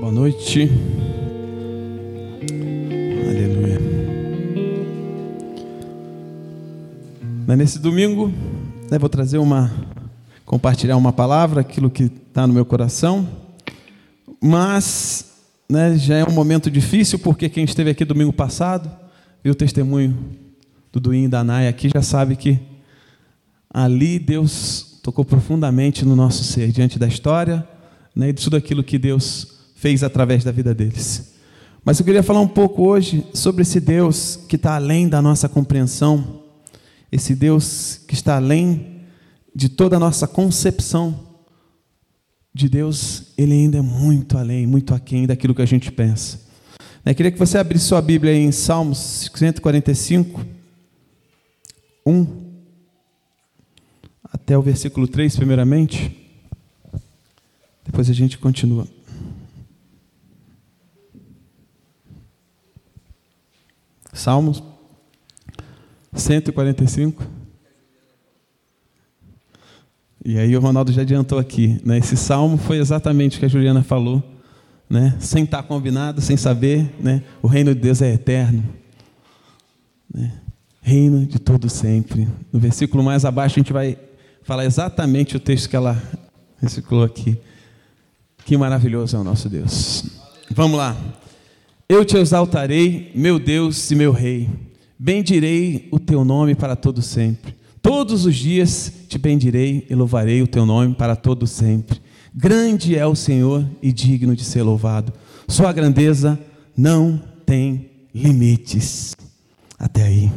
Boa noite. Aleluia. Nesse domingo, né, vou trazer uma, compartilhar uma palavra, aquilo que está no meu coração. Mas né, já é um momento difícil, porque quem esteve aqui domingo passado, viu o testemunho do Duim e da Naya aqui, já sabe que ali Deus tocou profundamente no nosso ser, diante da história né, e de tudo aquilo que Deus fez através da vida deles. Mas eu queria falar um pouco hoje sobre esse Deus que está além da nossa compreensão, esse Deus que está além de toda a nossa concepção de Deus, ele ainda é muito além, muito aquém daquilo que a gente pensa. Eu queria que você abrisse sua Bíblia em Salmos 145, 1 até o versículo 3, primeiramente. Depois a gente continua. Salmos 145. E aí o Ronaldo já adiantou aqui, né? Esse salmo foi exatamente o que a Juliana falou, né? Sem estar combinado, sem saber, né? O reino de Deus é eterno, né? Reino de todo sempre. No versículo mais abaixo a gente vai falar exatamente o texto que ela reciclou aqui. Que maravilhoso é o nosso Deus. Vamos lá. Eu te exaltarei, meu Deus e meu Rei. Bendirei o teu nome para todo sempre. Todos os dias te bendirei e louvarei o teu nome para todo sempre. Grande é o Senhor e digno de ser louvado. Sua grandeza não tem limites. Até aí.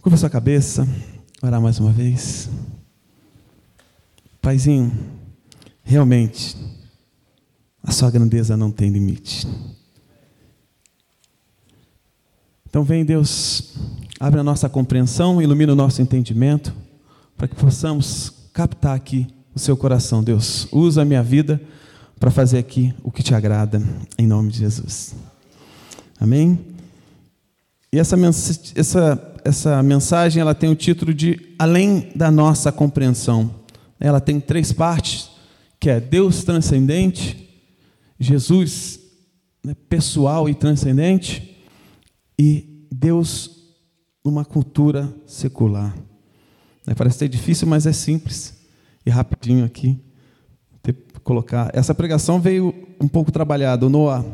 Curva sua cabeça, orar mais uma vez. Paizinho, realmente a sua grandeza não tem limite. Então vem Deus, abre a nossa compreensão, ilumina o nosso entendimento, para que possamos captar aqui o seu coração, Deus. Usa a minha vida para fazer aqui o que te agrada, em nome de Jesus. Amém? E essa, essa, essa mensagem ela tem o título de Além da Nossa Compreensão. Ela tem três partes, que é Deus transcendente, Jesus né, pessoal e transcendente e Deus numa cultura secular. Né, parece ser difícil, mas é simples e rapidinho aqui. Ter, colocar. Essa pregação veio um pouco trabalhada. O Noah,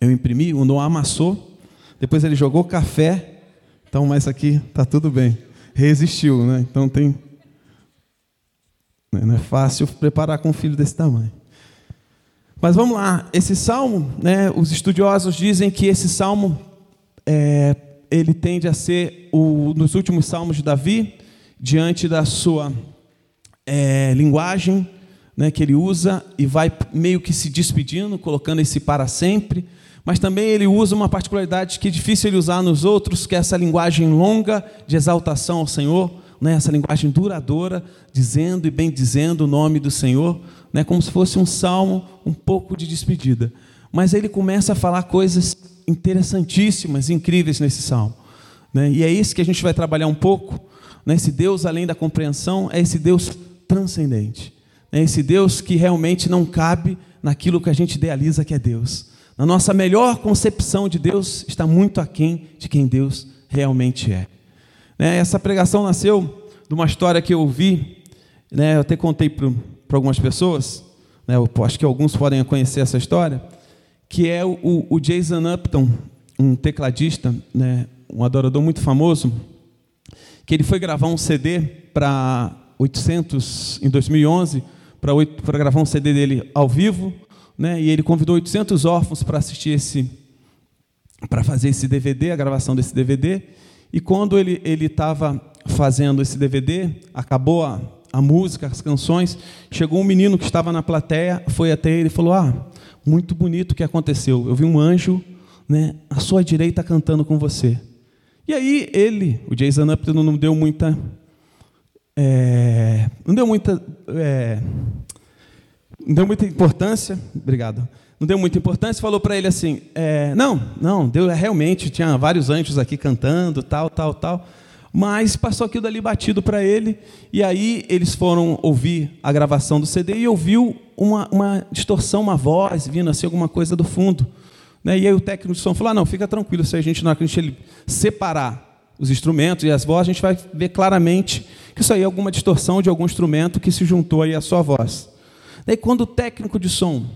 eu imprimi, o Noah amassou, depois ele jogou café, então, mas aqui está tudo bem. Resistiu, né? Então tem. Não é fácil preparar com um filho desse tamanho. Mas vamos lá, esse salmo, né, os estudiosos dizem que esse salmo é, ele tende a ser o, nos últimos salmos de Davi, diante da sua é, linguagem né, que ele usa e vai meio que se despedindo, colocando esse para sempre. Mas também ele usa uma particularidade que é difícil ele usar nos outros, que é essa linguagem longa de exaltação ao Senhor, né, essa linguagem duradoura, dizendo e bem dizendo o nome do Senhor né, como se fosse um salmo um pouco de despedida. Mas ele começa a falar coisas interessantíssimas, incríveis nesse salmo. Né? E é isso que a gente vai trabalhar um pouco. Né? Esse Deus, além da compreensão, é esse Deus transcendente. É esse Deus que realmente não cabe naquilo que a gente idealiza que é Deus. Na nossa melhor concepção de Deus está muito aquém de quem Deus realmente é. Né? Essa pregação nasceu de uma história que eu ouvi, né? eu até contei para para algumas pessoas, né, eu acho que alguns podem conhecer essa história, que é o, o Jason Upton, um tecladista, né, um adorador muito famoso, que ele foi gravar um CD para 800 em 2011, para gravar um CD dele ao vivo, né, e ele convidou 800 órfãos para assistir esse, para fazer esse DVD, a gravação desse DVD. E quando ele ele estava fazendo esse DVD, acabou a a música, as canções. Chegou um menino que estava na plateia, foi até ele e falou: Ah, muito bonito o que aconteceu. Eu vi um anjo né, à sua direita cantando com você. E aí ele, o Jason Upton, não deu muita. É, não deu muita. É, não deu muita importância. Obrigado. Não deu muita importância, falou para ele assim: é, Não, não, deu realmente, tinha vários anjos aqui cantando, tal, tal, tal. Mas passou aquilo dali batido para ele, e aí eles foram ouvir a gravação do CD e ouviu uma, uma distorção, uma voz vindo assim, alguma coisa do fundo. Né? E aí o técnico de som falou: ah, não, fica tranquilo, se a gente, na hora que a gente separar os instrumentos e as vozes, a gente vai ver claramente que isso aí é alguma distorção de algum instrumento que se juntou aí à sua voz. Daí quando o técnico de som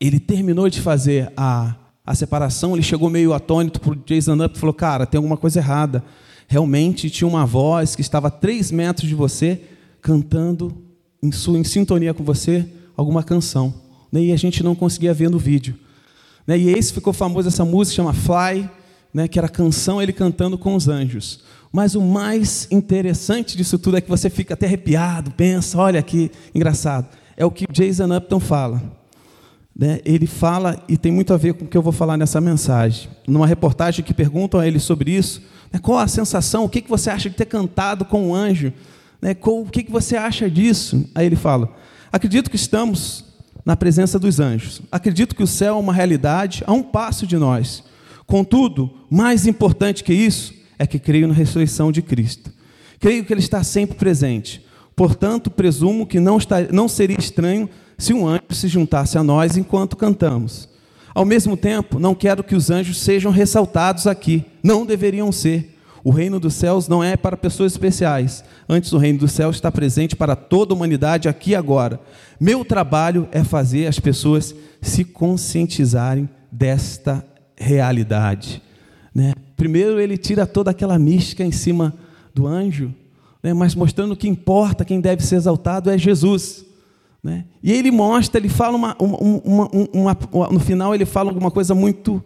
ele terminou de fazer a, a separação, ele chegou meio atônito para o Jason Up e falou: Cara, tem alguma coisa errada. Realmente tinha uma voz que estava a três metros de você, cantando em, sua, em sintonia com você alguma canção. Né, e a gente não conseguia ver no vídeo. Né, e esse ficou famoso, essa música chama Fly, né, que era a canção ele cantando com os anjos. Mas o mais interessante disso tudo é que você fica até arrepiado, pensa, olha que engraçado. É o que Jason Upton fala né, ele fala, e tem muito a ver com o que eu vou falar nessa mensagem. Numa reportagem que perguntam a ele sobre isso, né, qual a sensação, o que, que você acha de ter cantado com um anjo? Né, qual, o que, que você acha disso? Aí ele fala: acredito que estamos na presença dos anjos. Acredito que o céu é uma realidade a um passo de nós. Contudo, mais importante que isso é que creio na ressurreição de Cristo. Creio que Ele está sempre presente. Portanto, presumo que não, está, não seria estranho se um anjo se juntasse a nós enquanto cantamos. Ao mesmo tempo, não quero que os anjos sejam ressaltados aqui, não deveriam ser. O reino dos céus não é para pessoas especiais, antes o reino dos céus está presente para toda a humanidade aqui e agora. Meu trabalho é fazer as pessoas se conscientizarem desta realidade. Né? Primeiro, ele tira toda aquela mística em cima do anjo, né? mas mostrando que importa, quem deve ser exaltado é Jesus. Né? E ele mostra, ele fala uma, uma, uma, uma, no final ele fala alguma coisa muito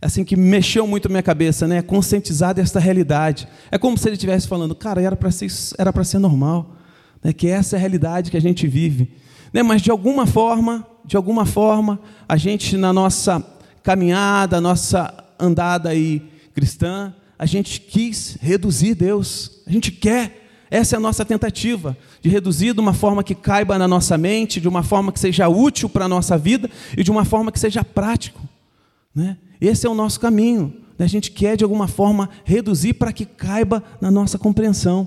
assim que mexeu muito a minha cabeça, né? Conscientizar desta realidade. É como se ele estivesse falando, cara, era para ser era para ser normal, né? Que essa é a realidade que a gente vive, né? Mas de alguma forma, de alguma forma, a gente na nossa caminhada, nossa andada aí cristã, a gente quis reduzir Deus. A gente quer essa é a nossa tentativa, de reduzir de uma forma que caiba na nossa mente, de uma forma que seja útil para a nossa vida e de uma forma que seja prático. Né? Esse é o nosso caminho. Né? A gente quer, de alguma forma, reduzir para que caiba na nossa compreensão.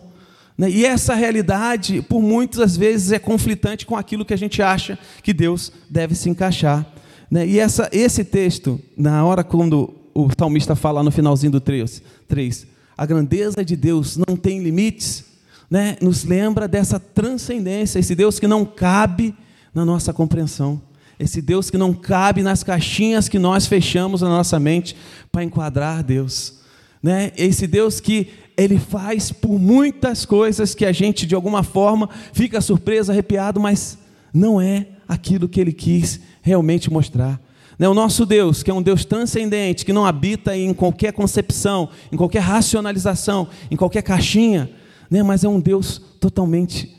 Né? E essa realidade, por muitas vezes, é conflitante com aquilo que a gente acha que Deus deve se encaixar. Né? E essa, esse texto, na hora quando o salmista fala no finalzinho do 3, 3 a grandeza de Deus não tem limites, né, nos lembra dessa transcendência, esse Deus que não cabe na nossa compreensão, esse Deus que não cabe nas caixinhas que nós fechamos na nossa mente para enquadrar Deus, né? Esse Deus que ele faz por muitas coisas que a gente de alguma forma fica surpreso, arrepiado, mas não é aquilo que ele quis realmente mostrar. Né, o nosso Deus, que é um Deus transcendente, que não habita em qualquer concepção, em qualquer racionalização, em qualquer caixinha, né? mas é um Deus totalmente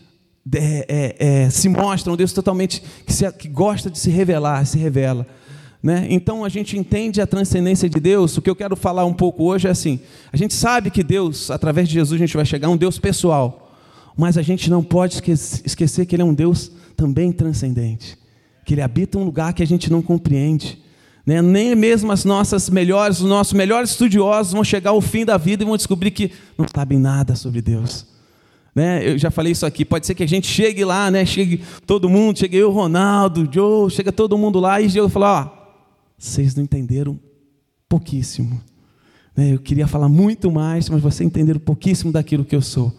é, é, é, se mostra, um Deus totalmente que, se, que, gosta de se revelar, se revela. Né? Então a gente entende a transcendência de Deus. O que eu quero falar um pouco hoje é assim: a gente sabe que Deus, através de Jesus, a gente vai chegar a um Deus pessoal, mas a gente não pode esquecer que Ele é um Deus também transcendente, que Ele habita um lugar que a gente não compreende. Né? Nem mesmo as nossas melhores, os nossos melhores estudiosos vão chegar ao fim da vida e vão descobrir que não sabem nada sobre Deus. Né? Eu já falei isso aqui. Pode ser que a gente chegue lá, né? chegue todo mundo, chegue eu, Ronaldo, Joe, chega todo mundo lá e eu falo: ó, vocês não entenderam pouquíssimo. Né? Eu queria falar muito mais, mas vocês entenderam pouquíssimo daquilo que eu sou.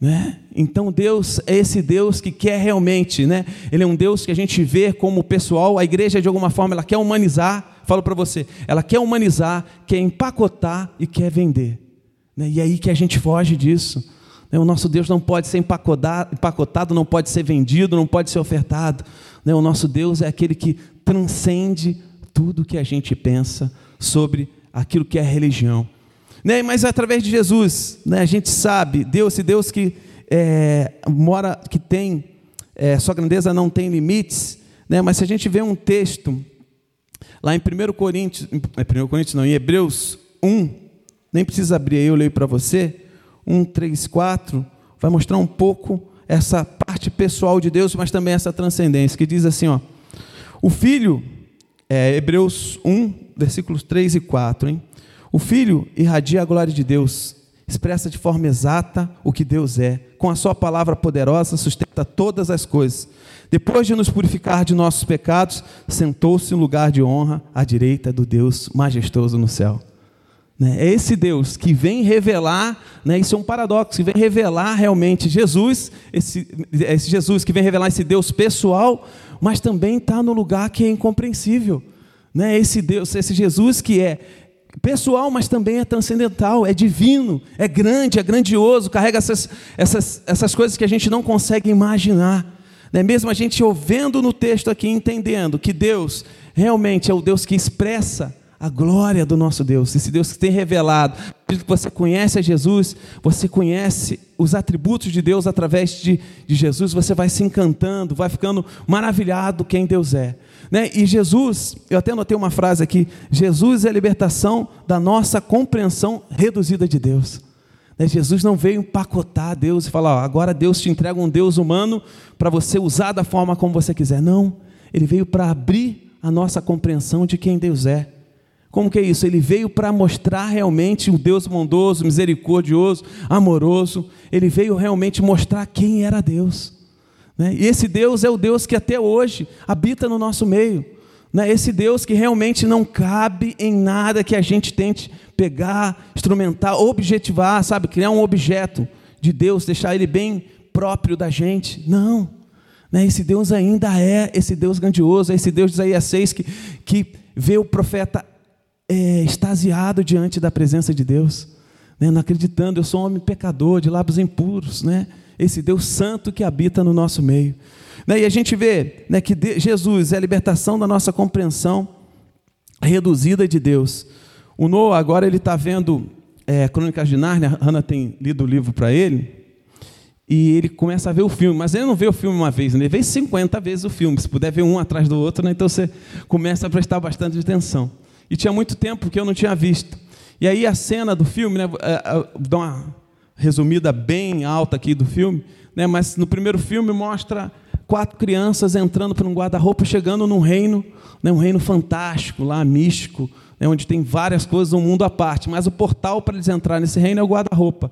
Né? Então Deus é esse Deus que quer realmente, né? Ele é um Deus que a gente vê como pessoal, a igreja de alguma forma ela quer humanizar, falo para você, ela quer humanizar, quer empacotar e quer vender. Né? E é aí que a gente foge disso. Né? O nosso Deus não pode ser empacotado, não pode ser vendido, não pode ser ofertado. Né? O nosso Deus é aquele que transcende tudo que a gente pensa sobre aquilo que é religião. Né? Mas através de Jesus, né, a gente sabe, Deus, esse Deus que é, mora, que tem, é, sua grandeza não tem limites, né? mas se a gente vê um texto, lá em 1 Coríntios, é 1 Coríntios não, em Hebreus 1, nem precisa abrir aí, eu leio para você, 1, 3, 4, vai mostrar um pouco essa parte pessoal de Deus, mas também essa transcendência, que diz assim, ó, o Filho, é, Hebreus 1, versículos 3 e 4, hein? O Filho irradia a glória de Deus, expressa de forma exata o que Deus é. Com a sua palavra poderosa sustenta todas as coisas. Depois de nos purificar de nossos pecados, sentou-se em lugar de honra à direita do Deus majestoso no céu. Né? É esse Deus que vem revelar, né? isso é um paradoxo, que vem revelar realmente Jesus, esse, esse Jesus que vem revelar esse Deus pessoal, mas também está no lugar que é incompreensível. Né? Esse Deus, esse Jesus que é pessoal, mas também é transcendental, é divino, é grande, é grandioso, carrega essas, essas, essas coisas que a gente não consegue imaginar. Né? Mesmo a gente ouvindo no texto aqui, entendendo que Deus realmente é o Deus que expressa a glória do nosso Deus, esse Deus que tem revelado. Que você conhece a Jesus, você conhece os atributos de Deus através de, de Jesus, você vai se encantando, vai ficando maravilhado quem Deus é. Né? E Jesus, eu até anotei uma frase aqui: Jesus é a libertação da nossa compreensão reduzida de Deus. Né? Jesus não veio empacotar Deus e falar, ó, agora Deus te entrega um Deus humano para você usar da forma como você quiser. Não, ele veio para abrir a nossa compreensão de quem Deus é. Como que é isso? Ele veio para mostrar realmente o Deus bondoso, misericordioso, amoroso. Ele veio realmente mostrar quem era Deus. Né? E esse Deus é o Deus que até hoje habita no nosso meio. Né? Esse Deus que realmente não cabe em nada que a gente tente pegar, instrumentar, objetivar, sabe? Criar um objeto de Deus, deixar ele bem próprio da gente. Não. Né? Esse Deus ainda é esse Deus grandioso, é esse Deus de Isaías 6 que, que vê o profeta é, extasiado diante da presença de Deus, né? não acreditando, eu sou um homem pecador, de lábios impuros, né? Esse Deus santo que habita no nosso meio. Né? E a gente vê né, que Jesus é a libertação da nossa compreensão reduzida de Deus. O Noah agora ele está vendo é, Crônicas de Nárnia, a Hannah tem lido o livro para ele, e ele começa a ver o filme, mas ele não vê o filme uma vez, né? ele vê 50 vezes o filme, se puder ver um atrás do outro, né? então você começa a prestar bastante atenção e tinha muito tempo que eu não tinha visto. E aí a cena do filme, né, é, é, dá uma resumida bem alta aqui do filme, né, mas no primeiro filme mostra quatro crianças entrando para um guarda-roupa, chegando num reino, né, um reino fantástico, lá místico, né, onde tem várias coisas, um mundo à parte. Mas o portal para eles entrarem nesse reino é o guarda-roupa.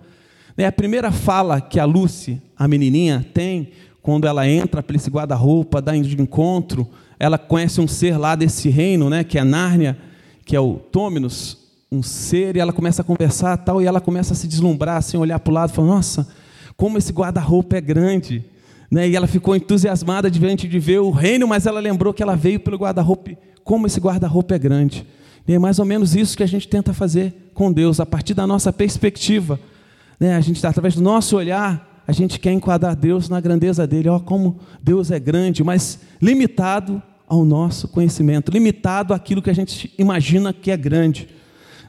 Né, a primeira fala que a Lucy, a menininha, tem quando ela entra para esse guarda-roupa, dá de encontro, ela conhece um ser lá desse reino, né, que é Nárnia, que é o Tôminos, um ser, e ela começa a conversar tal, e ela começa a se deslumbrar, assim, olhar para o lado, falando, nossa, como esse guarda-roupa é grande. Né? E ela ficou entusiasmada diante de ver o reino, mas ela lembrou que ela veio pelo guarda-roupa, como esse guarda-roupa é grande. E é mais ou menos isso que a gente tenta fazer com Deus, a partir da nossa perspectiva. Né? A gente, através do nosso olhar, a gente quer enquadrar Deus na grandeza dele. Ó, como Deus é grande, mas limitado ao nosso conhecimento, limitado àquilo que a gente imagina que é grande,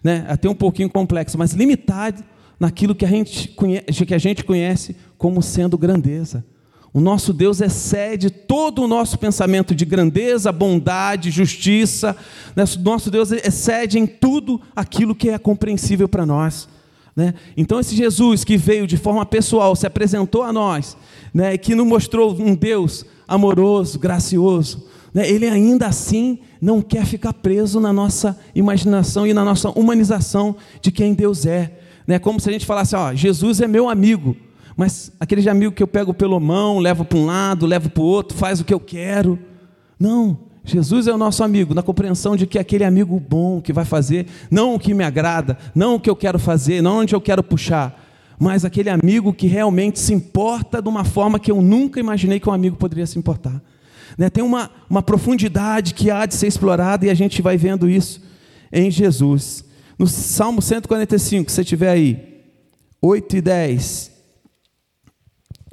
né? até um pouquinho complexo, mas limitado naquilo que a gente conhece, que a gente conhece como sendo grandeza. O nosso Deus excede todo o nosso pensamento de grandeza, bondade, justiça. Né? Nosso Deus excede em tudo aquilo que é compreensível para nós. Né? Então, esse Jesus que veio de forma pessoal, se apresentou a nós, né? que nos mostrou um Deus amoroso, gracioso? Ele ainda assim não quer ficar preso na nossa imaginação e na nossa humanização de quem Deus é. Né? Como se a gente falasse, ó, Jesus é meu amigo, mas aquele amigo que eu pego pela mão, levo para um lado, levo para o outro, faz o que eu quero. Não, Jesus é o nosso amigo, na compreensão de que é aquele amigo bom que vai fazer, não o que me agrada, não o que eu quero fazer, não onde eu quero puxar, mas aquele amigo que realmente se importa de uma forma que eu nunca imaginei que um amigo poderia se importar. Né? Tem uma, uma profundidade que há de ser explorada e a gente vai vendo isso em Jesus. No Salmo 145, se você tiver aí, 8 e 10,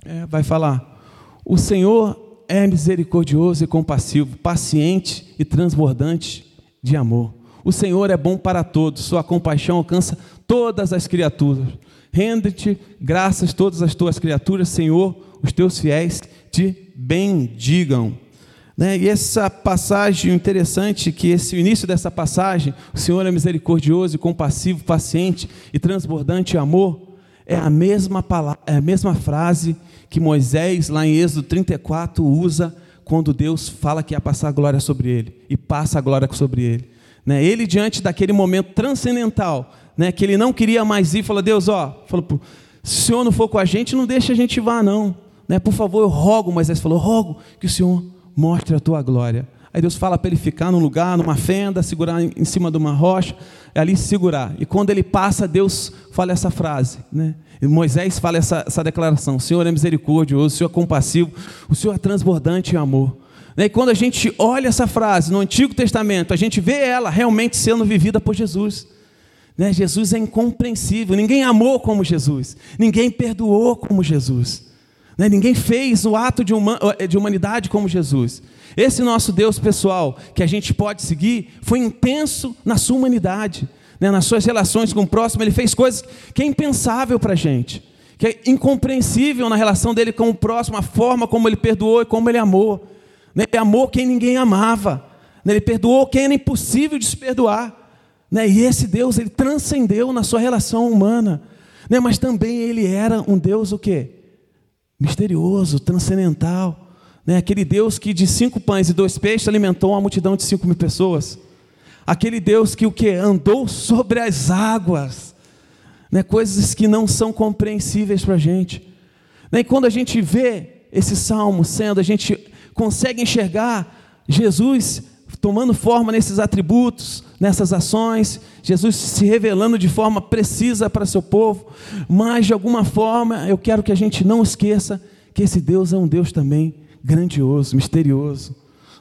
é, vai falar: O Senhor é misericordioso e compassivo, paciente e transbordante de amor. O Senhor é bom para todos, sua compaixão alcança todas as criaturas. Rende-te graças todas as tuas criaturas, Senhor, os teus fiéis te bendigam. Né? E essa passagem interessante, que esse início dessa passagem, o Senhor é misericordioso compassivo, paciente e transbordante de amor, é a mesma palavra, é a mesma frase que Moisés, lá em Êxodo 34, usa quando Deus fala que ia passar a glória sobre ele, e passa a glória sobre ele. Né? Ele, diante daquele momento transcendental, né, que ele não queria mais ir, falou: Deus, ó, falou, se o Senhor não for com a gente, não deixa a gente vá, não. Né, por favor, eu rogo, Moisés falou: rogo que o Senhor mostre a tua glória. Aí Deus fala para ele ficar num lugar, numa fenda, segurar em cima de uma rocha, é ali se segurar. E quando ele passa, Deus fala essa frase, né? E Moisés fala essa, essa declaração: O Senhor é misericordioso, o Senhor é compassivo, o Senhor é transbordante em amor. Né, e quando a gente olha essa frase no Antigo Testamento, a gente vê ela realmente sendo vivida por Jesus. Né? Jesus é incompreensível, ninguém amou como Jesus, ninguém perdoou como Jesus, né? ninguém fez o ato de, uma, de humanidade como Jesus. Esse nosso Deus pessoal, que a gente pode seguir, foi intenso na sua humanidade, né? nas suas relações com o próximo, ele fez coisas que é impensável para a gente, que é incompreensível na relação dele com o próximo, a forma como ele perdoou e como ele amou. Né? Ele amou quem ninguém amava, né? ele perdoou quem era impossível de se perdoar. Né? E esse Deus, ele transcendeu na sua relação humana. Né? Mas também ele era um Deus o quê? Misterioso, transcendental. Né? Aquele Deus que de cinco pães e dois peixes alimentou uma multidão de cinco mil pessoas. Aquele Deus que o que? Andou sobre as águas. Né? Coisas que não são compreensíveis para a gente. Né? E quando a gente vê esse salmo sendo, a gente consegue enxergar Jesus tomando forma nesses atributos, nessas ações, Jesus se revelando de forma precisa para seu povo, mas de alguma forma eu quero que a gente não esqueça que esse Deus é um Deus também grandioso, misterioso,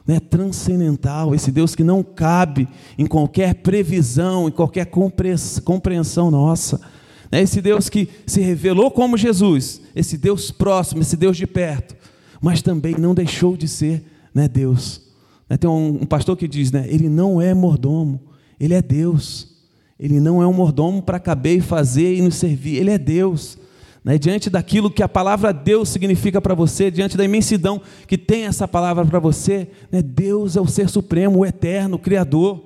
né, transcendental, esse Deus que não cabe em qualquer previsão, em qualquer compreensão nossa. Né, esse Deus que se revelou como Jesus, esse Deus próximo, esse Deus de perto, mas também não deixou de ser né, Deus. Né, tem um, pastor que diz, né, ele não é mordomo, ele é Deus. Ele não é um mordomo para caber e fazer e nos servir. Ele é Deus. Né? Diante daquilo que a palavra Deus significa para você, diante da imensidão que tem essa palavra para você, né? Deus é o ser supremo, o eterno, o Criador.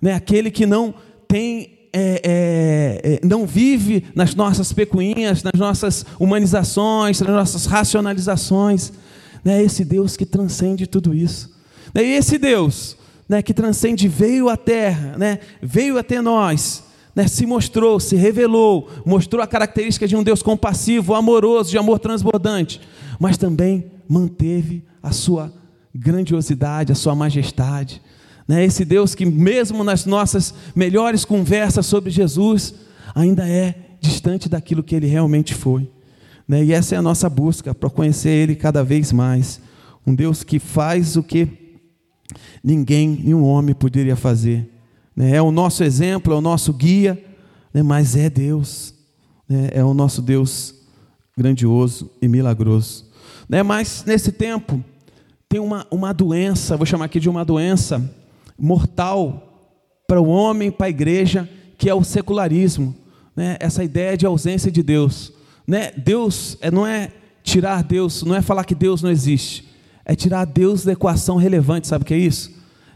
Né? Aquele que não tem é, é, é, não vive nas nossas pecuinhas, nas nossas humanizações, nas nossas racionalizações. Né? Esse Deus que transcende tudo isso. Né? E esse Deus né, que transcende, veio à terra, né, veio até nós, né, se mostrou, se revelou, mostrou a característica de um Deus compassivo, amoroso, de amor transbordante, mas também manteve a sua grandiosidade, a sua majestade. Né, esse Deus que, mesmo nas nossas melhores conversas sobre Jesus, ainda é distante daquilo que ele realmente foi. Né, e essa é a nossa busca, para conhecer Ele cada vez mais. Um Deus que faz o que ninguém, nenhum homem poderia fazer. Né? É o nosso exemplo, é o nosso guia, né? mas é Deus, né? é o nosso Deus grandioso e milagroso. Mas nesse tempo, tem uma, uma doença, vou chamar aqui de uma doença mortal para o homem, para a igreja, que é o secularismo, essa ideia de ausência de Deus. Deus é, não é tirar Deus, não é falar que Deus não existe é tirar Deus da equação relevante, sabe o que é isso?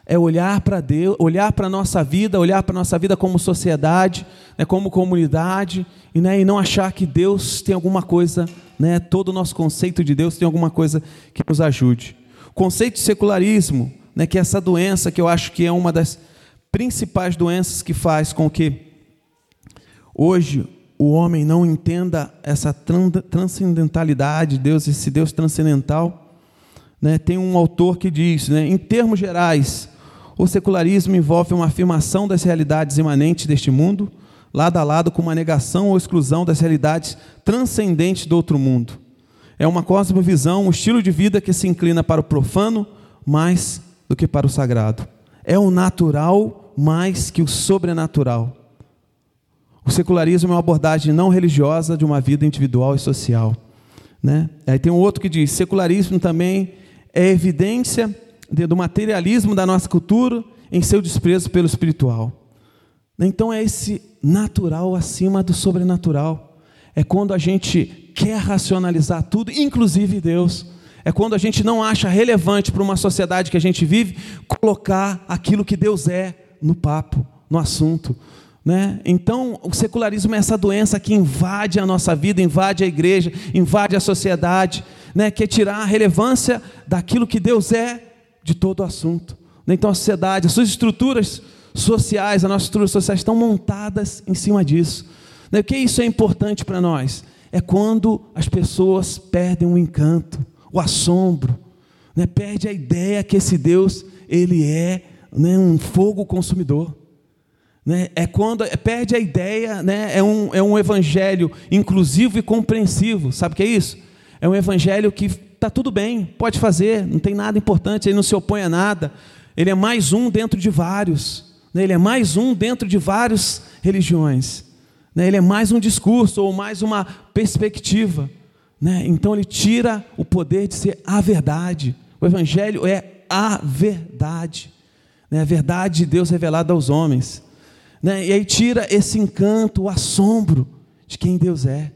É olhar para Deus, olhar para a nossa vida, olhar para a nossa vida como sociedade, né, como comunidade, e, né, e não achar que Deus tem alguma coisa, né, todo o nosso conceito de Deus tem alguma coisa que nos ajude. O conceito de secularismo, né, que é essa doença que eu acho que é uma das principais doenças que faz com que hoje o homem não entenda essa transcendentalidade de Deus, esse Deus transcendental né, tem um autor que diz, né, em termos gerais, o secularismo envolve uma afirmação das realidades imanentes deste mundo, lado a lado com uma negação ou exclusão das realidades transcendentes do outro mundo. É uma cosmovisão, um estilo de vida que se inclina para o profano mais do que para o sagrado. É o natural mais que o sobrenatural. O secularismo é uma abordagem não religiosa de uma vida individual e social. Né? Aí tem um outro que diz: secularismo também é evidência do materialismo da nossa cultura em seu desprezo pelo espiritual. Então é esse natural acima do sobrenatural. É quando a gente quer racionalizar tudo, inclusive Deus. É quando a gente não acha relevante para uma sociedade que a gente vive colocar aquilo que Deus é no papo, no assunto. Né? Então, o secularismo é essa doença que invade a nossa vida, invade a igreja, invade a sociedade, né? que é tirar a relevância daquilo que Deus é de todo o assunto. Né? Então, a sociedade, as suas estruturas sociais, as nossas estruturas sociais estão montadas em cima disso. Né? O que isso é importante para nós? É quando as pessoas perdem o encanto, o assombro, né? perde a ideia que esse Deus ele é né, um fogo consumidor. Né? É quando é, perde a ideia, né? é, um, é um evangelho inclusivo e compreensivo. Sabe o que é isso? É um evangelho que está tudo bem, pode fazer, não tem nada importante, ele não se opõe a nada. Ele é mais um dentro de vários. Né? Ele é mais um dentro de várias religiões. Né? Ele é mais um discurso ou mais uma perspectiva. Né? Então ele tira o poder de ser a verdade. O Evangelho é a verdade. Né? A verdade de Deus revelada aos homens. Né? E aí tira esse encanto, o assombro de quem Deus é.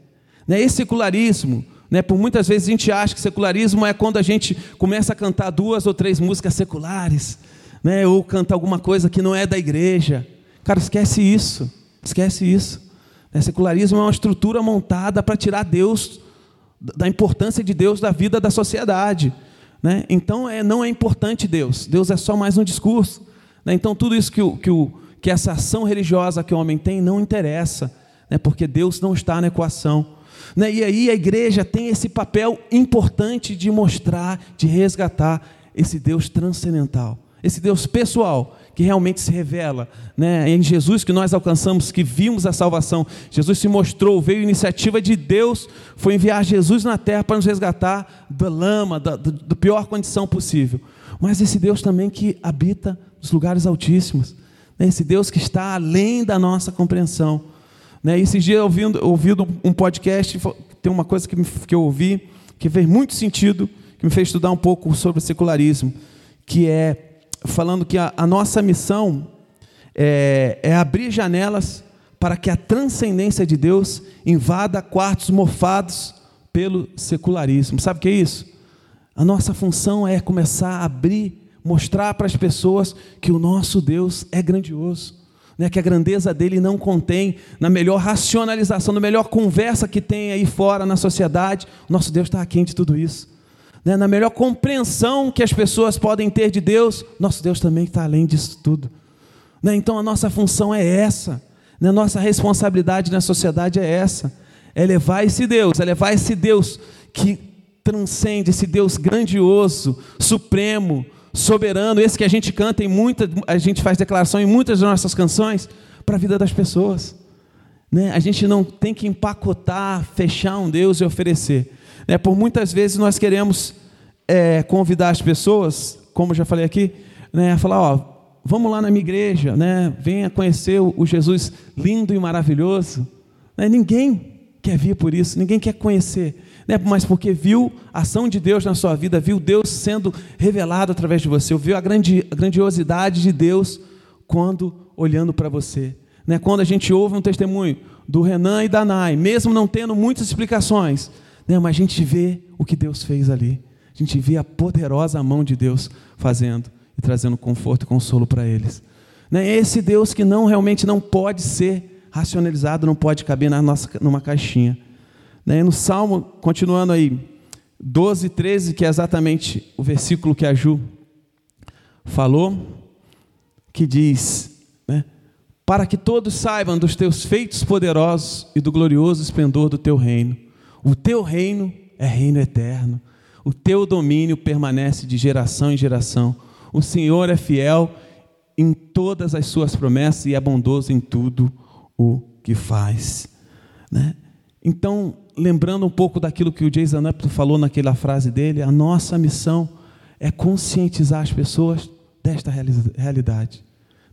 Né? Esse secularismo, né? por muitas vezes a gente acha que secularismo é quando a gente começa a cantar duas ou três músicas seculares, né? ou canta alguma coisa que não é da igreja. Cara, esquece isso, esquece isso. Né? Secularismo é uma estrutura montada para tirar Deus da importância de Deus da vida da sociedade. Né? Então é, não é importante Deus, Deus é só mais um discurso. Né? Então tudo isso que, o, que, o, que essa ação religiosa que o homem tem não interessa, né? porque Deus não está na equação. Né? E aí a igreja tem esse papel importante de mostrar, de resgatar esse Deus transcendental, esse Deus pessoal, que realmente se revela né? em Jesus que nós alcançamos, que vimos a salvação. Jesus se mostrou, veio iniciativa de Deus, foi enviar Jesus na terra para nos resgatar da lama, da, da, da pior condição possível. Mas esse Deus também que habita nos lugares altíssimos, né? esse Deus que está além da nossa compreensão. Né? Esses dias, ouvindo, ouvindo um podcast, tem uma coisa que, me, que eu ouvi que fez muito sentido, que me fez estudar um pouco sobre o secularismo, que é falando que a, a nossa missão é, é abrir janelas para que a transcendência de Deus invada quartos mofados pelo secularismo. Sabe o que é isso? A nossa função é começar a abrir, mostrar para as pessoas que o nosso Deus é grandioso, né? que a grandeza dele não contém na melhor racionalização, na melhor conversa que tem aí fora na sociedade, nosso Deus está aquém de tudo isso né, na melhor compreensão que as pessoas podem ter de Deus, nosso Deus também está além disso tudo. Né, então a nossa função é essa, né, nossa responsabilidade na sociedade é essa, é levar esse Deus, é levar esse Deus que transcende, esse Deus grandioso, supremo, soberano, esse que a gente canta em muitas, a gente faz declaração em muitas das nossas canções, para a vida das pessoas. Né? A gente não tem que empacotar, fechar um Deus e oferecer. Né? Por muitas vezes nós queremos é, convidar as pessoas, como já falei aqui, né, a falar, ó, vamos lá na minha igreja, né, venha conhecer o Jesus lindo e maravilhoso. Né? Ninguém quer vir por isso, ninguém quer conhecer, né? mas porque viu a ação de Deus na sua vida, viu Deus sendo revelado através de você, viu a, grande, a grandiosidade de Deus quando olhando para você. Né? Quando a gente ouve um testemunho do Renan e da Nai, mesmo não tendo muitas explicações, né? Mas a gente vê o que Deus fez ali. A gente vê a poderosa mão de Deus fazendo e trazendo conforto e consolo para eles. Né? Esse Deus que não realmente não pode ser racionalizado, não pode caber na nossa, numa caixinha. Né? No Salmo, continuando aí, 12, 13, que é exatamente o versículo que a Ju falou, que diz, né? para que todos saibam dos teus feitos poderosos e do glorioso esplendor do teu reino o teu reino é reino eterno. O teu domínio permanece de geração em geração. O Senhor é fiel em todas as suas promessas e é bondoso em tudo o que faz. Né? Então, lembrando um pouco daquilo que o Jason Up falou naquela frase dele, a nossa missão é conscientizar as pessoas desta realidade.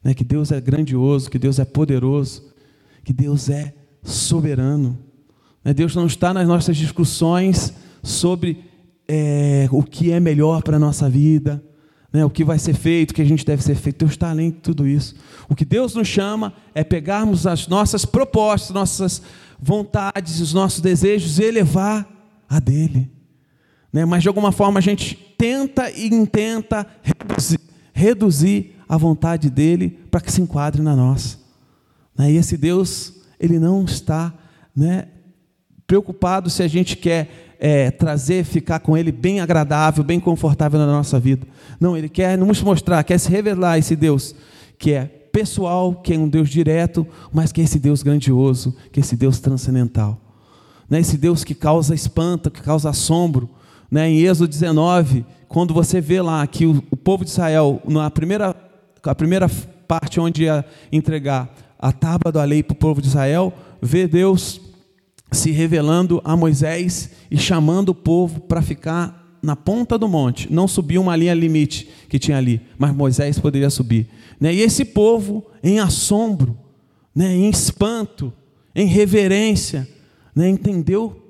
Né? Que Deus é grandioso, que Deus é poderoso, que Deus é soberano. Né, Deus não está nas nossas discussões sobre é, o que é melhor para a nossa vida, né, o que vai ser feito, o que a gente deve ser feito. Deus está além de tudo isso. O que Deus nos chama é pegarmos as nossas propostas, nossas vontades, os nossos desejos e elevar a dele. Né? Mas de alguma forma a gente tenta e intenta reduzir, reduzir a vontade dele para que se enquadre na nossa. Né? E esse Deus, ele não está né, preocupado se a gente quer é, trazer, ficar com Ele bem agradável, bem confortável na nossa vida. Não, Ele quer nos mostrar, quer se revelar esse Deus que é pessoal, que é um Deus direto, mas que é esse Deus grandioso, que é esse Deus transcendental. Né? Esse Deus que causa espanto, que causa assombro. Né? Em Êxodo 19, quando você vê lá que o, o povo de Israel, na primeira, a primeira parte onde ia entregar a tábua da lei para o povo de Israel, vê Deus se revelando a Moisés e chamando o povo para ficar na ponta do monte, não subir uma linha limite que tinha ali, mas Moisés poderia subir. Né? E esse povo, em assombro, né? em espanto, em reverência, né? entendeu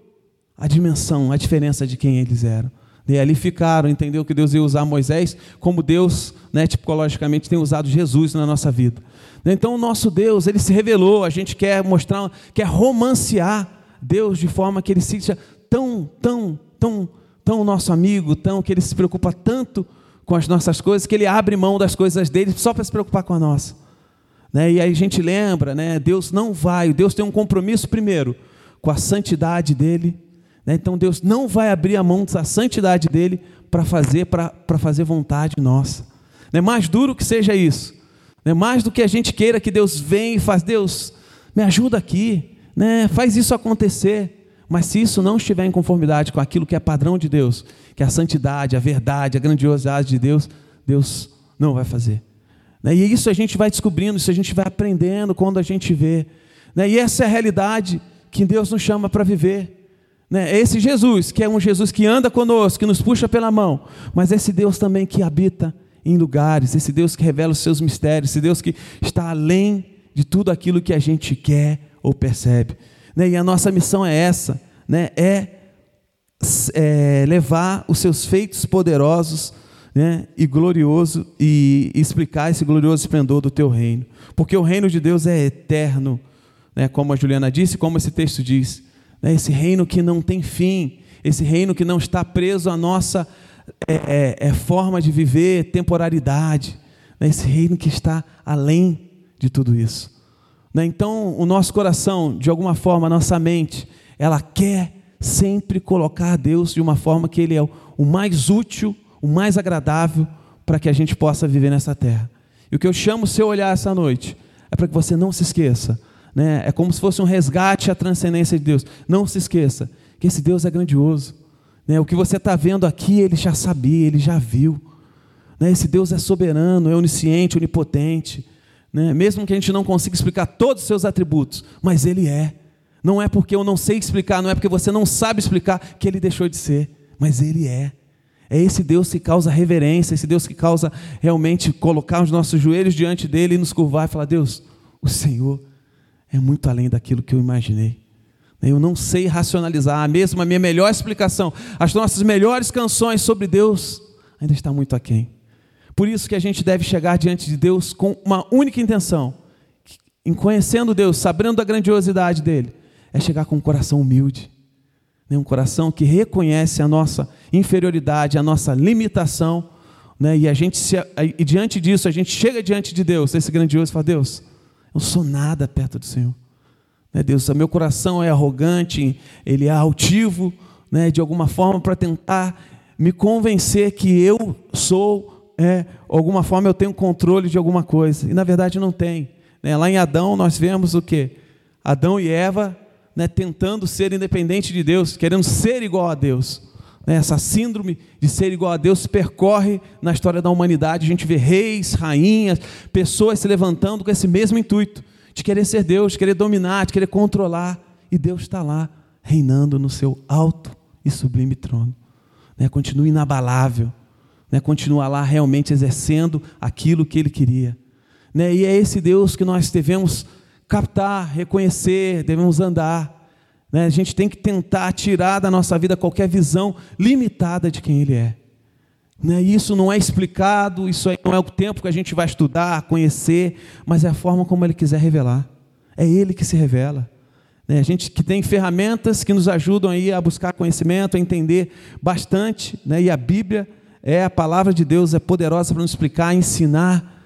a dimensão, a diferença de quem eles eram. E ali ficaram, entendeu que Deus ia usar Moisés como Deus, né, tipologicamente, tem usado Jesus na nossa vida. Então o nosso Deus, ele se revelou, a gente quer mostrar, quer romancear Deus de forma que ele seja tão, tão, tão, tão nosso amigo, tão que ele se preocupa tanto com as nossas coisas, que ele abre mão das coisas dele só para se preocupar com a nossa. Né? E aí a gente lembra, né? Deus não vai, Deus tem um compromisso primeiro com a santidade dele, né? Então Deus não vai abrir a mão da santidade dele para fazer para fazer vontade nossa. Né? Mais duro que seja isso, né? mais do que a gente queira que Deus venha e faz, Deus, me ajuda aqui, né? faz isso acontecer. Mas se isso não estiver em conformidade com aquilo que é padrão de Deus, que é a santidade, a verdade, a grandiosidade de Deus, Deus não vai fazer. Né? E isso a gente vai descobrindo, isso a gente vai aprendendo quando a gente vê. Né? E essa é a realidade que Deus nos chama para viver. Né? Esse Jesus, que é um Jesus que anda conosco, que nos puxa pela mão, mas esse Deus também que habita em lugares, esse Deus que revela os seus mistérios, esse Deus que está além de tudo aquilo que a gente quer ou percebe. Né? E a nossa missão é essa, né? é, é levar os seus feitos poderosos né? e glorioso e explicar esse glorioso esplendor do teu reino, porque o reino de Deus é eterno, né? como a Juliana disse, como esse texto diz né? esse reino que não tem fim, esse reino que não está preso à nossa é, é, é forma de viver, temporalidade, né? esse reino que está além de tudo isso. Né? Então, o nosso coração, de alguma forma, a nossa mente, ela quer sempre colocar Deus de uma forma que Ele é o mais útil, o mais agradável para que a gente possa viver nessa terra. E o que eu chamo o seu olhar essa noite é para que você não se esqueça né? É como se fosse um resgate à transcendência de Deus. Não se esqueça que esse Deus é grandioso. Né? O que você está vendo aqui, ele já sabia, ele já viu. Né? Esse Deus é soberano, é onisciente, onipotente. Né? Mesmo que a gente não consiga explicar todos os seus atributos, mas ele é. Não é porque eu não sei explicar, não é porque você não sabe explicar que ele deixou de ser, mas ele é. É esse Deus que causa reverência, esse Deus que causa realmente colocar os nossos joelhos diante dele e nos curvar e falar: Deus, o Senhor é muito além daquilo que eu imaginei. Eu não sei racionalizar, mesmo a minha melhor explicação, as nossas melhores canções sobre Deus ainda está muito aquém. Por isso que a gente deve chegar diante de Deus com uma única intenção, em conhecendo Deus, sabendo da grandiosidade dele, é chegar com um coração humilde, né? um coração que reconhece a nossa inferioridade, a nossa limitação, né? e a gente se, e diante disso a gente chega diante de Deus, esse grandioso, e fala Deus, não sou nada perto do Senhor. Né, Deus, meu coração é arrogante, ele é altivo, né, de alguma forma, para tentar me convencer que eu sou, é, alguma forma eu tenho controle de alguma coisa. E na verdade não tem. Né? Lá em Adão nós vemos o que? Adão e Eva né, tentando ser independente de Deus, querendo ser igual a Deus. Né, essa síndrome de ser igual a Deus percorre na história da humanidade. A gente vê reis, rainhas, pessoas se levantando com esse mesmo intuito de querer ser Deus, de querer dominar, de querer controlar. E Deus está lá, reinando no seu alto e sublime trono. Né, continua inabalável, né, continua lá realmente exercendo aquilo que Ele queria. Né, e é esse Deus que nós devemos captar, reconhecer, devemos andar. Né? A gente tem que tentar tirar da nossa vida qualquer visão limitada de quem Ele é. Né? Isso não é explicado, isso não é o tempo que a gente vai estudar, conhecer, mas é a forma como Ele quiser revelar. É Ele que se revela. Né? A gente que tem ferramentas que nos ajudam aí a buscar conhecimento, a entender bastante, né? e a Bíblia é a palavra de Deus, é poderosa para nos explicar, ensinar.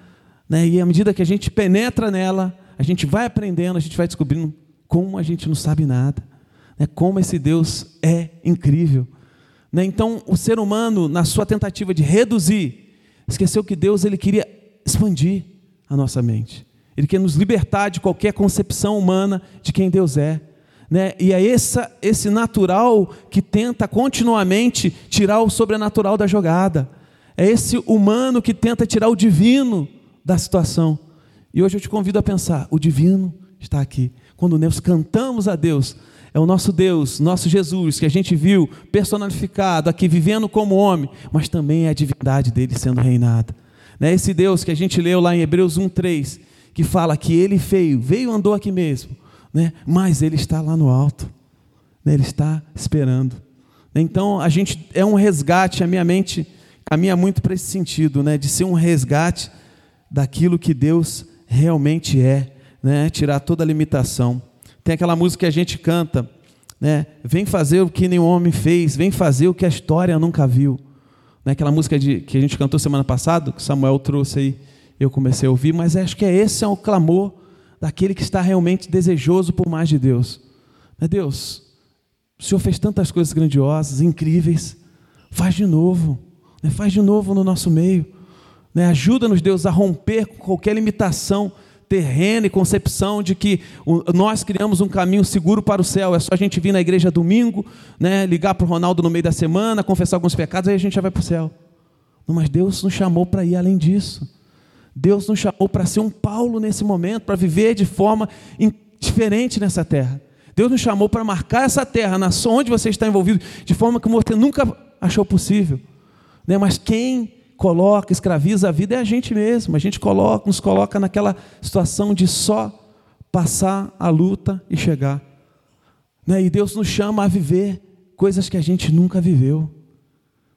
Né? E à medida que a gente penetra nela, a gente vai aprendendo, a gente vai descobrindo como a gente não sabe nada. Né? Como esse Deus é incrível. Né? Então, o ser humano, na sua tentativa de reduzir, esqueceu que Deus ele queria expandir a nossa mente. Ele quer nos libertar de qualquer concepção humana de quem Deus é. Né? E é essa, esse natural que tenta continuamente tirar o sobrenatural da jogada. É esse humano que tenta tirar o divino da situação. E hoje eu te convido a pensar: o divino está aqui. Quando nós cantamos a Deus, é o nosso Deus, nosso Jesus, que a gente viu personificado aqui, vivendo como homem, mas também é a divindade dele sendo reinada. Né? Esse Deus que a gente leu lá em Hebreus 1,3, que fala que ele veio, veio e andou aqui mesmo, né? mas ele está lá no alto, né? ele está esperando. Então a gente é um resgate, a minha mente caminha muito para esse sentido, né? de ser um resgate daquilo que Deus realmente é, né? tirar toda a limitação. Tem aquela música que a gente canta, né? Vem fazer o que nenhum homem fez, vem fazer o que a história nunca viu. Né? Aquela música de, que a gente cantou semana passada, que Samuel trouxe aí, eu comecei a ouvir, mas acho que é esse é o clamor daquele que está realmente desejoso por mais de Deus. Né? Deus, o Senhor fez tantas coisas grandiosas, incríveis, faz de novo, né? faz de novo no nosso meio. Né? Ajuda-nos, Deus, a romper com qualquer limitação terrena e concepção de que nós criamos um caminho seguro para o céu. É só a gente vir na igreja domingo, né, ligar para o Ronaldo no meio da semana, confessar alguns pecados, aí a gente já vai para o céu. Mas Deus nos chamou para ir além disso. Deus nos chamou para ser um Paulo nesse momento, para viver de forma diferente nessa terra. Deus nos chamou para marcar essa terra, na onde você está envolvido, de forma que você nunca achou possível. Né? Mas quem coloca, escraviza a vida é a gente mesmo. A gente coloca, nos coloca naquela situação de só passar a luta e chegar. Né? E Deus nos chama a viver coisas que a gente nunca viveu.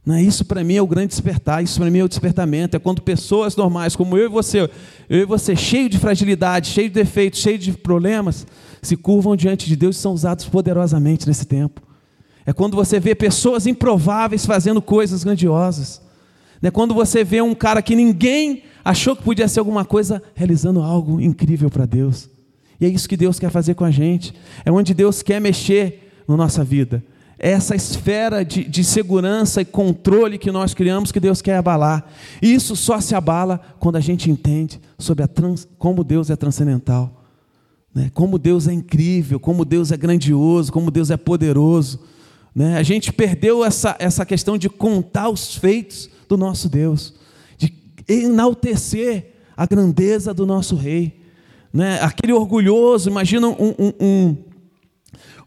Né? Isso para mim é o grande despertar, isso para mim é o despertamento. É quando pessoas normais, como eu e você, eu e você, cheio de fragilidade, cheio de defeitos, cheio de problemas, se curvam diante de Deus e são usados poderosamente nesse tempo. É quando você vê pessoas improváveis fazendo coisas grandiosas. Né? Quando você vê um cara que ninguém achou que podia ser alguma coisa, realizando algo incrível para Deus. E é isso que Deus quer fazer com a gente. É onde Deus quer mexer na nossa vida. Essa esfera de, de segurança e controle que nós criamos que Deus quer abalar. E isso só se abala quando a gente entende sobre a trans, como Deus é transcendental. Né? Como Deus é incrível, como Deus é grandioso, como Deus é poderoso. Né? A gente perdeu essa, essa questão de contar os feitos do nosso Deus, de enaltecer a grandeza do nosso Rei. Né? Aquele orgulhoso, imagina um, um, um,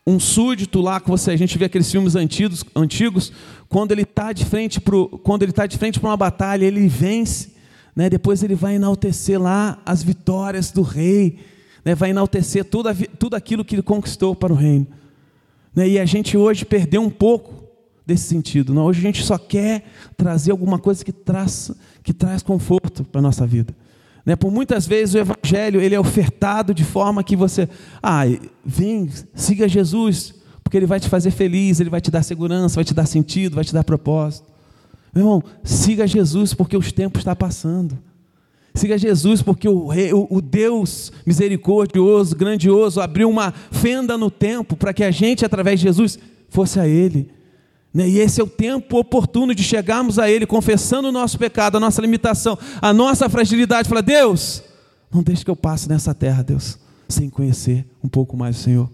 um súdito lá que você, a gente vê aqueles filmes antigos, antigos quando ele está de frente para quando ele está de frente para uma batalha, ele vence, né? Depois ele vai enaltecer lá as vitórias do rei, né? Vai enaltecer tudo, tudo aquilo que ele conquistou para o reino. Né? E a gente hoje perdeu um pouco desse sentido. Não, hoje a gente só quer trazer alguma coisa que traz, que traz conforto para nossa vida. Né? Por muitas vezes o Evangelho ele é ofertado de forma que você, ah, vem, siga Jesus, porque Ele vai te fazer feliz, Ele vai te dar segurança, vai te dar sentido, vai te dar propósito. Meu irmão, siga Jesus porque os tempos estão passando. Siga Jesus porque o, rei, o, Deus misericordioso, grandioso, abriu uma fenda no tempo para que a gente, através de Jesus, fosse a Ele. Né? E esse é o tempo oportuno de chegarmos a Ele, confessando o nosso pecado, a nossa limitação, a nossa fragilidade. Falar, Deus, não deixe que eu passe nessa terra, Deus, sem conhecer um pouco mais o Senhor.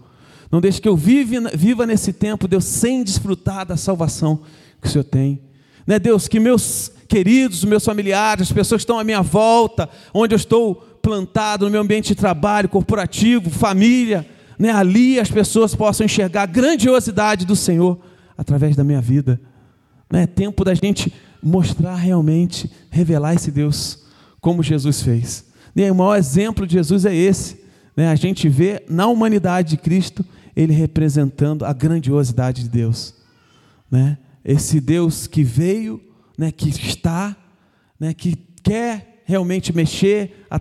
Não deixe que eu vive, viva nesse tempo, Deus, sem desfrutar da salvação que o Senhor tem. Né, Deus, que meus queridos, meus familiares, as pessoas que estão à minha volta, onde eu estou plantado no meu ambiente de trabalho, corporativo, família, né, ali as pessoas possam enxergar a grandiosidade do Senhor através da minha vida. É tempo da gente mostrar realmente, revelar esse Deus como Jesus fez. E o maior exemplo de Jesus é esse. Né? A gente vê na humanidade de Cristo ele representando a grandiosidade de Deus. Né? Esse Deus que veio, né, que está, né, que quer realmente mexer, a,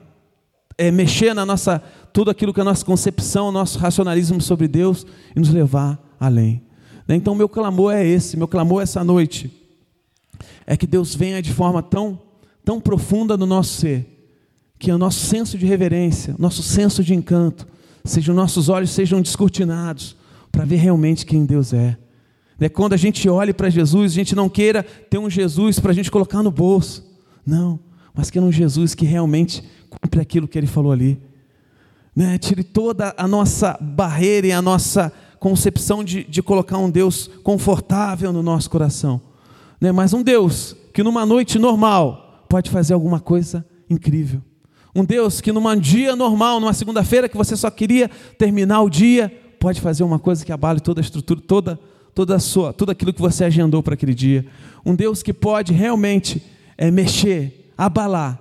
é, mexer na nossa tudo aquilo que é a nossa concepção, nosso racionalismo sobre Deus e nos levar além. Né? Então, meu clamor é esse, meu clamor essa noite é que Deus venha de forma tão, tão profunda no nosso ser, que o nosso senso de reverência, nosso senso de encanto, sejam nossos olhos sejam descortinados para ver realmente quem Deus é. Né? Quando a gente olhe para Jesus, a gente não queira ter um Jesus para a gente colocar no bolso, não, mas que é um Jesus que realmente cumpre aquilo que ele falou ali. Né? Tire toda a nossa barreira e a nossa concepção de, de colocar um Deus confortável no nosso coração. Né? Mas um Deus que numa noite normal pode fazer alguma coisa incrível. Um Deus que num dia normal, numa segunda-feira que você só queria terminar o dia, pode fazer uma coisa que abale toda a estrutura, toda, toda a sua, tudo aquilo que você agendou para aquele dia. Um Deus que pode realmente é, mexer, abalar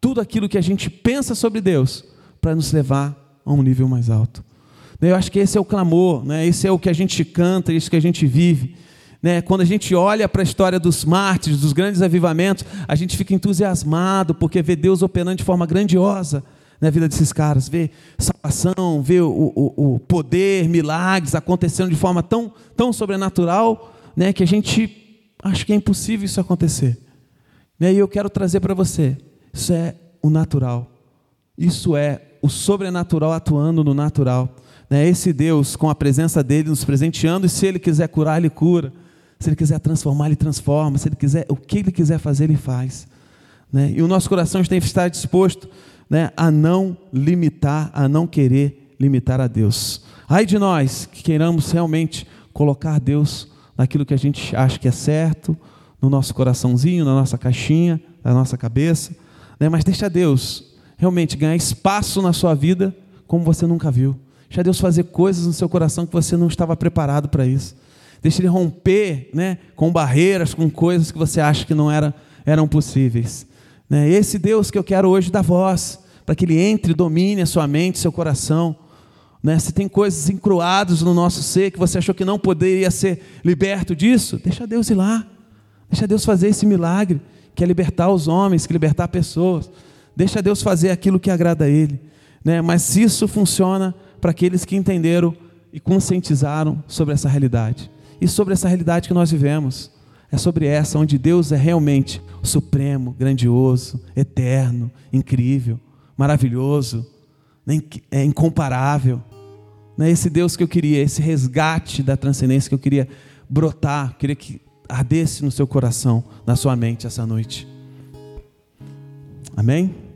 tudo aquilo que a gente pensa sobre Deus para nos levar a um nível mais alto. Eu acho que esse é o clamor, né? esse é o que a gente canta, isso que a gente vive. Né? Quando a gente olha para a história dos mártires, dos grandes avivamentos, a gente fica entusiasmado porque vê Deus operando de forma grandiosa na vida desses caras, vê salvação, vê o, o, o poder, milagres acontecendo de forma tão, tão sobrenatural né? que a gente acha que é impossível isso acontecer. Né? E eu quero trazer para você isso é o natural. Isso é o sobrenatural atuando no natural. Né? Esse Deus, com a presença dele, nos presenteando, e se ele quiser curar, ele cura. Se ele quiser transformar, ele transforma. Se ele quiser, o que ele quiser fazer, ele faz. Né? E o nosso coração tem que estar disposto né, a não limitar, a não querer limitar a Deus. Ai de nós que queiramos realmente colocar Deus naquilo que a gente acha que é certo, no nosso coraçãozinho, na nossa caixinha, na nossa cabeça né? mas deixa Deus realmente ganhar espaço na sua vida como você nunca viu. Deixa Deus fazer coisas no seu coração que você não estava preparado para isso. Deixa Ele romper né, com barreiras, com coisas que você acha que não era, eram possíveis. Né? Esse Deus que eu quero hoje dar voz, para que Ele entre, domine a sua mente, seu coração. Né? Se tem coisas encruadas no nosso ser que você achou que não poderia ser liberto disso, deixa Deus ir lá. Deixa Deus fazer esse milagre quer libertar os homens, quer libertar pessoas. Deixa Deus fazer aquilo que agrada a Ele. Né? Mas isso funciona para aqueles que entenderam e conscientizaram sobre essa realidade. E sobre essa realidade que nós vivemos. É sobre essa, onde Deus é realmente supremo, grandioso, eterno, incrível, maravilhoso, é incomparável. É esse Deus que eu queria, esse resgate da transcendência que eu queria brotar, queria que ardesse no seu coração, na sua mente essa noite. Amém?